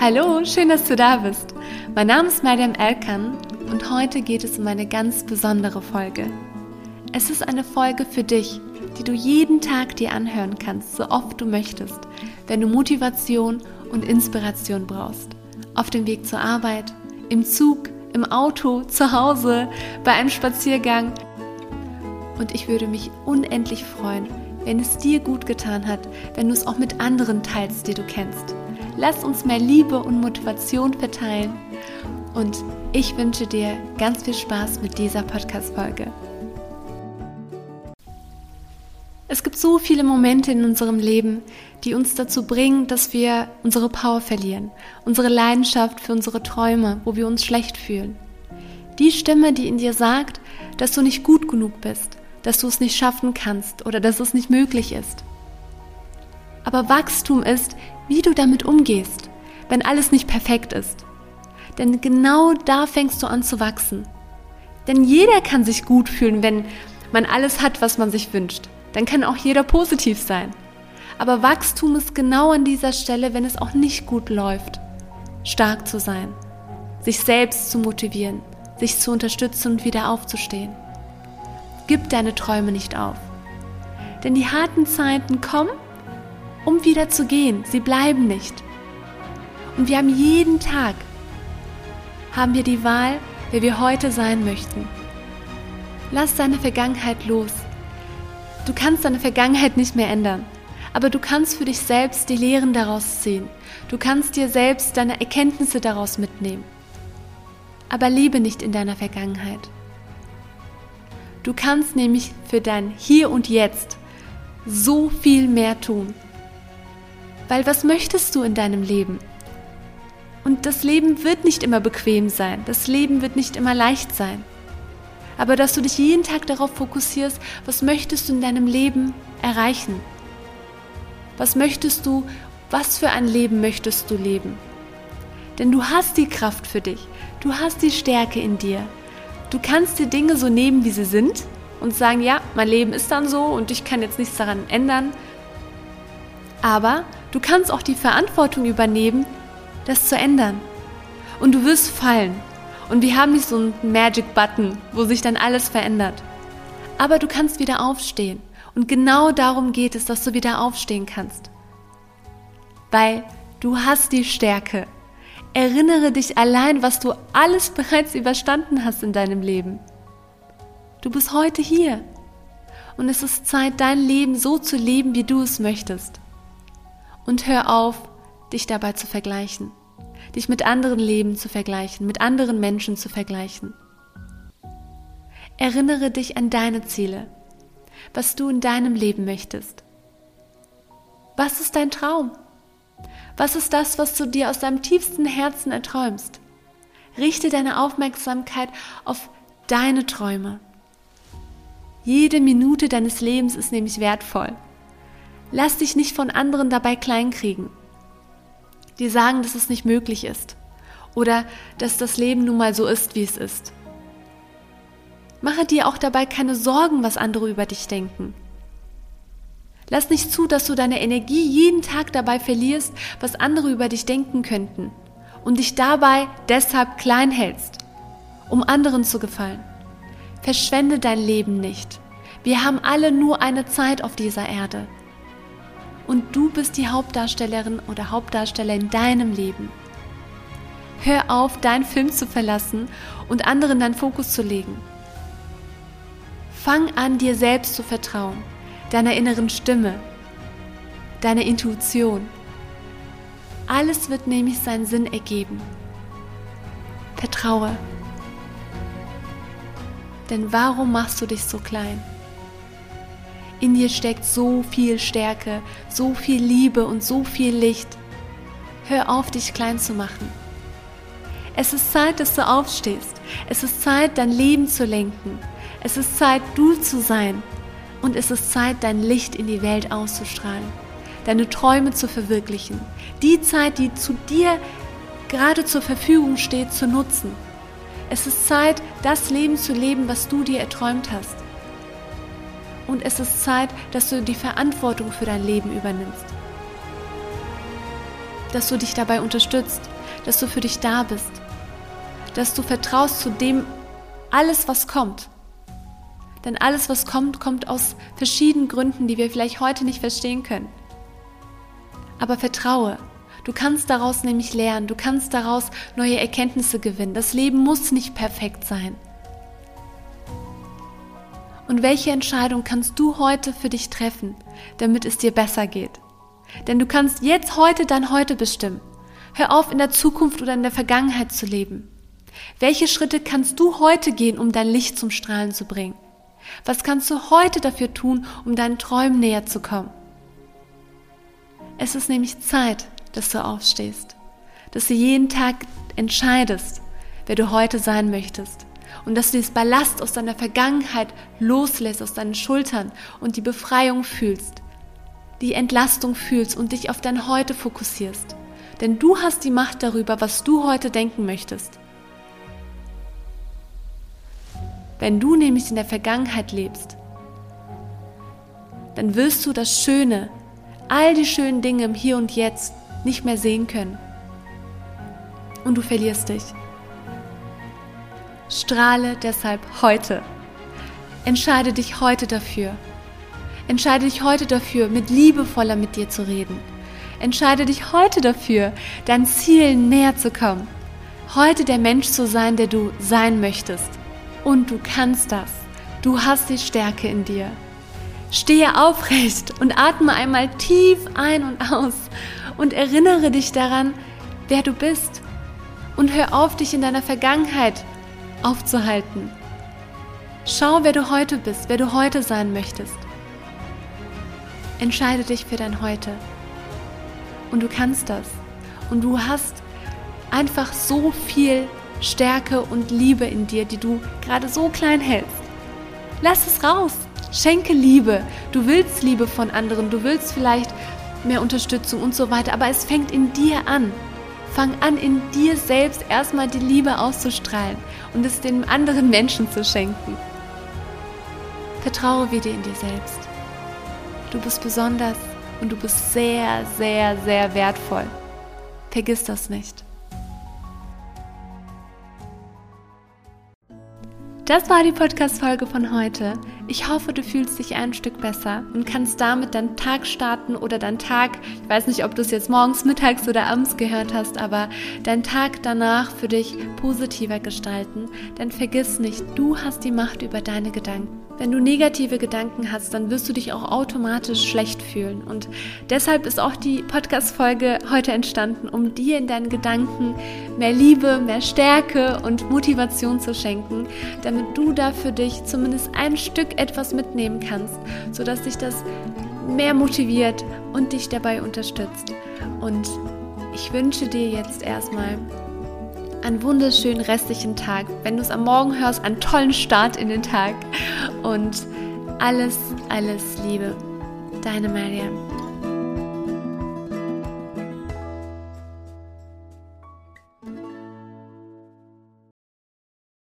Hallo, schön, dass du da bist. Mein Name ist Mariam Erkan und heute geht es um eine ganz besondere Folge. Es ist eine Folge für dich, die du jeden Tag dir anhören kannst, so oft du möchtest, wenn du Motivation und Inspiration brauchst. Auf dem Weg zur Arbeit, im Zug, im Auto, zu Hause, bei einem Spaziergang. Und ich würde mich unendlich freuen, wenn es dir gut getan hat, wenn du es auch mit anderen teilst, die du kennst. Lass uns mehr Liebe und Motivation verteilen. Und ich wünsche dir ganz viel Spaß mit dieser Podcast-Folge. Es gibt so viele Momente in unserem Leben, die uns dazu bringen, dass wir unsere Power verlieren, unsere Leidenschaft für unsere Träume, wo wir uns schlecht fühlen. Die Stimme, die in dir sagt, dass du nicht gut genug bist, dass du es nicht schaffen kannst oder dass es nicht möglich ist. Aber Wachstum ist, wie du damit umgehst, wenn alles nicht perfekt ist. Denn genau da fängst du an zu wachsen. Denn jeder kann sich gut fühlen, wenn man alles hat, was man sich wünscht. Dann kann auch jeder positiv sein. Aber Wachstum ist genau an dieser Stelle, wenn es auch nicht gut läuft. Stark zu sein, sich selbst zu motivieren, sich zu unterstützen und wieder aufzustehen. Gib deine Träume nicht auf. Denn die harten Zeiten kommen um wieder zu gehen. Sie bleiben nicht. Und wir haben jeden Tag, haben wir die Wahl, wer wir heute sein möchten. Lass deine Vergangenheit los. Du kannst deine Vergangenheit nicht mehr ändern, aber du kannst für dich selbst die Lehren daraus ziehen. Du kannst dir selbst deine Erkenntnisse daraus mitnehmen. Aber lebe nicht in deiner Vergangenheit. Du kannst nämlich für dein Hier und Jetzt so viel mehr tun. Weil was möchtest du in deinem Leben? Und das Leben wird nicht immer bequem sein, das Leben wird nicht immer leicht sein. Aber dass du dich jeden Tag darauf fokussierst, was möchtest du in deinem Leben erreichen? Was möchtest du, was für ein Leben möchtest du leben? Denn du hast die Kraft für dich, du hast die Stärke in dir. Du kannst die Dinge so nehmen, wie sie sind und sagen, ja, mein Leben ist dann so und ich kann jetzt nichts daran ändern. Aber Du kannst auch die Verantwortung übernehmen, das zu ändern. Und du wirst fallen. Und wir haben nicht so einen Magic Button, wo sich dann alles verändert. Aber du kannst wieder aufstehen. Und genau darum geht es, dass du wieder aufstehen kannst. Weil du hast die Stärke. Erinnere dich allein, was du alles bereits überstanden hast in deinem Leben. Du bist heute hier. Und es ist Zeit, dein Leben so zu leben, wie du es möchtest und hör auf, dich dabei zu vergleichen, dich mit anderen Leben zu vergleichen, mit anderen Menschen zu vergleichen. Erinnere dich an deine Ziele, was du in deinem Leben möchtest. Was ist dein Traum? Was ist das, was du dir aus deinem tiefsten Herzen erträumst? Richte deine Aufmerksamkeit auf deine Träume. Jede Minute deines Lebens ist nämlich wertvoll. Lass dich nicht von anderen dabei kleinkriegen, die sagen, dass es nicht möglich ist oder dass das Leben nun mal so ist, wie es ist. Mache dir auch dabei keine Sorgen, was andere über dich denken. Lass nicht zu, dass du deine Energie jeden Tag dabei verlierst, was andere über dich denken könnten und dich dabei deshalb klein hältst, um anderen zu gefallen. Verschwende dein Leben nicht. Wir haben alle nur eine Zeit auf dieser Erde und du bist die Hauptdarstellerin oder Hauptdarsteller in deinem Leben. Hör auf, deinen Film zu verlassen und anderen deinen Fokus zu legen. Fang an, dir selbst zu vertrauen, deiner inneren Stimme, deiner Intuition. Alles wird nämlich seinen Sinn ergeben. Vertraue. Denn warum machst du dich so klein? In dir steckt so viel Stärke, so viel Liebe und so viel Licht. Hör auf, dich klein zu machen. Es ist Zeit, dass du aufstehst. Es ist Zeit, dein Leben zu lenken. Es ist Zeit, du zu sein. Und es ist Zeit, dein Licht in die Welt auszustrahlen. Deine Träume zu verwirklichen. Die Zeit, die zu dir gerade zur Verfügung steht, zu nutzen. Es ist Zeit, das Leben zu leben, was du dir erträumt hast und es ist Zeit, dass du die Verantwortung für dein Leben übernimmst. dass du dich dabei unterstützt, dass du für dich da bist, dass du vertraust zu dem alles, was kommt. Denn alles, was kommt, kommt aus verschiedenen Gründen, die wir vielleicht heute nicht verstehen können. Aber vertraue. Du kannst daraus nämlich lernen, du kannst daraus neue Erkenntnisse gewinnen. Das Leben muss nicht perfekt sein. Und welche Entscheidung kannst du heute für dich treffen, damit es dir besser geht? Denn du kannst jetzt heute dein Heute bestimmen. Hör auf, in der Zukunft oder in der Vergangenheit zu leben. Welche Schritte kannst du heute gehen, um dein Licht zum Strahlen zu bringen? Was kannst du heute dafür tun, um deinen Träumen näher zu kommen? Es ist nämlich Zeit, dass du aufstehst, dass du jeden Tag entscheidest, wer du heute sein möchtest und dass du das Ballast aus deiner Vergangenheit loslässt, aus deinen Schultern und die Befreiung fühlst, die Entlastung fühlst und dich auf dein Heute fokussierst. Denn du hast die Macht darüber, was du heute denken möchtest. Wenn du nämlich in der Vergangenheit lebst, dann wirst du das Schöne, all die schönen Dinge im Hier und Jetzt nicht mehr sehen können. Und du verlierst dich. Strahle deshalb heute. Entscheide dich heute dafür. Entscheide dich heute dafür, mit liebevoller mit dir zu reden. Entscheide dich heute dafür, dein Ziel näher zu kommen. Heute der Mensch zu sein, der du sein möchtest. Und du kannst das. Du hast die Stärke in dir. Stehe aufrecht und atme einmal tief ein und aus und erinnere dich daran, wer du bist. Und hör auf, dich in deiner Vergangenheit aufzuhalten. Schau, wer du heute bist, wer du heute sein möchtest. Entscheide dich für dein Heute. Und du kannst das. Und du hast einfach so viel Stärke und Liebe in dir, die du gerade so klein hältst. Lass es raus. Schenke Liebe. Du willst Liebe von anderen. Du willst vielleicht mehr Unterstützung und so weiter. Aber es fängt in dir an. Fang an, in dir selbst erstmal die Liebe auszustrahlen und es den anderen Menschen zu schenken. Vertraue wieder in dir selbst. Du bist besonders und du bist sehr, sehr, sehr wertvoll. Vergiss das nicht. Das war die Podcast-Folge von heute. Ich hoffe, du fühlst dich ein Stück besser und kannst damit deinen Tag starten oder deinen Tag, ich weiß nicht, ob du es jetzt morgens, mittags oder abends gehört hast, aber deinen Tag danach für dich positiver gestalten. Denn vergiss nicht, du hast die Macht über deine Gedanken. Wenn du negative Gedanken hast, dann wirst du dich auch automatisch schlecht fühlen. Und deshalb ist auch die Podcast-Folge heute entstanden, um dir in deinen Gedanken mehr Liebe, mehr Stärke und Motivation zu schenken, damit du da für dich zumindest ein Stück etwas mitnehmen kannst, sodass dich das mehr motiviert und dich dabei unterstützt. Und ich wünsche dir jetzt erstmal einen wunderschönen restlichen Tag. Wenn du es am Morgen hörst, einen tollen Start in den Tag. Und alles, alles Liebe. Deine Mariam.